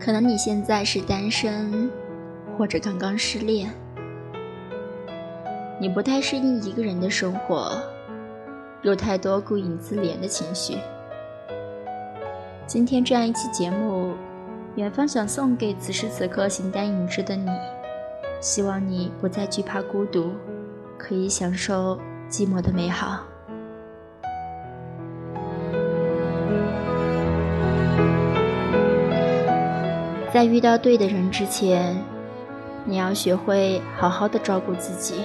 可能你现在是单身，或者刚刚失恋，你不太适应一个人的生活，有太多顾影自怜的情绪。今天这样一期节目，远方想送给此时此刻形单影只的你，希望你不再惧怕孤独，可以享受寂寞的美好。在遇到对的人之前，你要学会好好的照顾自己。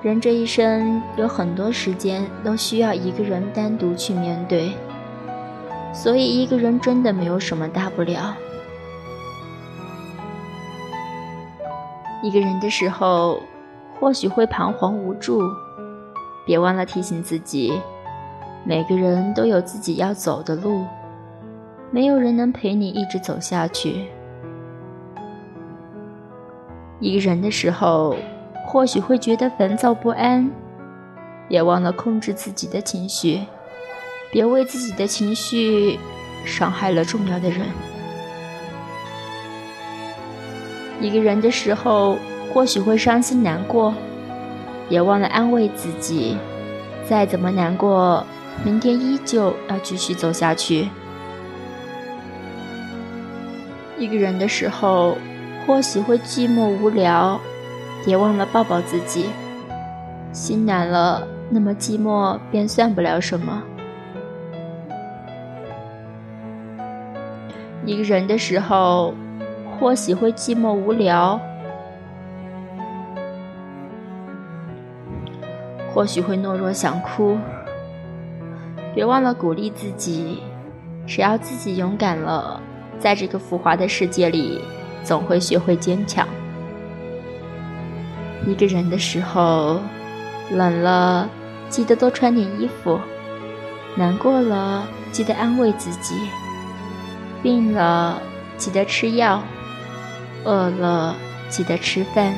人这一生有很多时间都需要一个人单独去面对，所以一个人真的没有什么大不了。一个人的时候，或许会彷徨无助，别忘了提醒自己，每个人都有自己要走的路。没有人能陪你一直走下去。一个人的时候，或许会觉得烦躁不安，也忘了控制自己的情绪，别为自己的情绪伤害了重要的人。一个人的时候，或许会伤心难过，也忘了安慰自己，再怎么难过，明天依旧要继续走下去。一个人的时候，或许会寂寞无聊，别忘了抱抱自己。心难了，那么寂寞便算不了什么。一个人的时候，或许会寂寞无聊，或许会懦弱想哭，别忘了鼓励自己，只要自己勇敢了。在这个浮华的世界里，总会学会坚强。一个人的时候，冷了记得多穿点衣服；难过了记得安慰自己；病了记得吃药；饿了记得吃饭；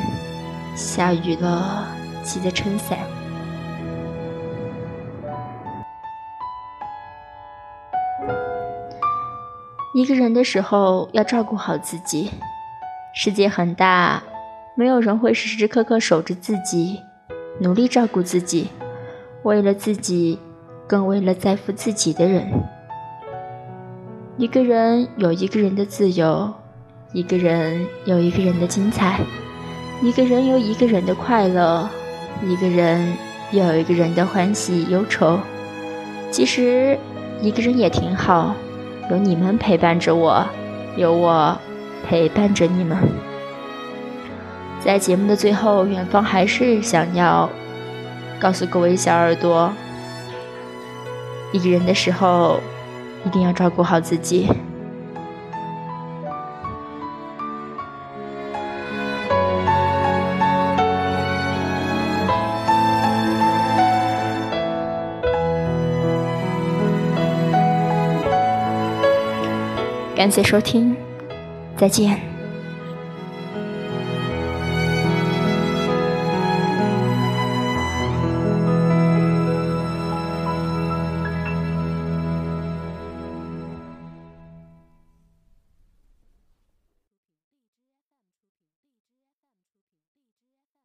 下雨了记得撑伞。一个人的时候要照顾好自己。世界很大，没有人会时时刻刻守着自己，努力照顾自己。为了自己，更为了在乎自己的人。一个人有一个人的自由，一个人有一个人的精彩，一个人有一个人的快乐，一个人有一个人的欢喜忧愁。其实，一个人也挺好。有你们陪伴着我，有我陪伴着你们。在节目的最后，远方还是想要告诉各位小耳朵：一个人的时候，一定要照顾好自己。感谢收听，再见。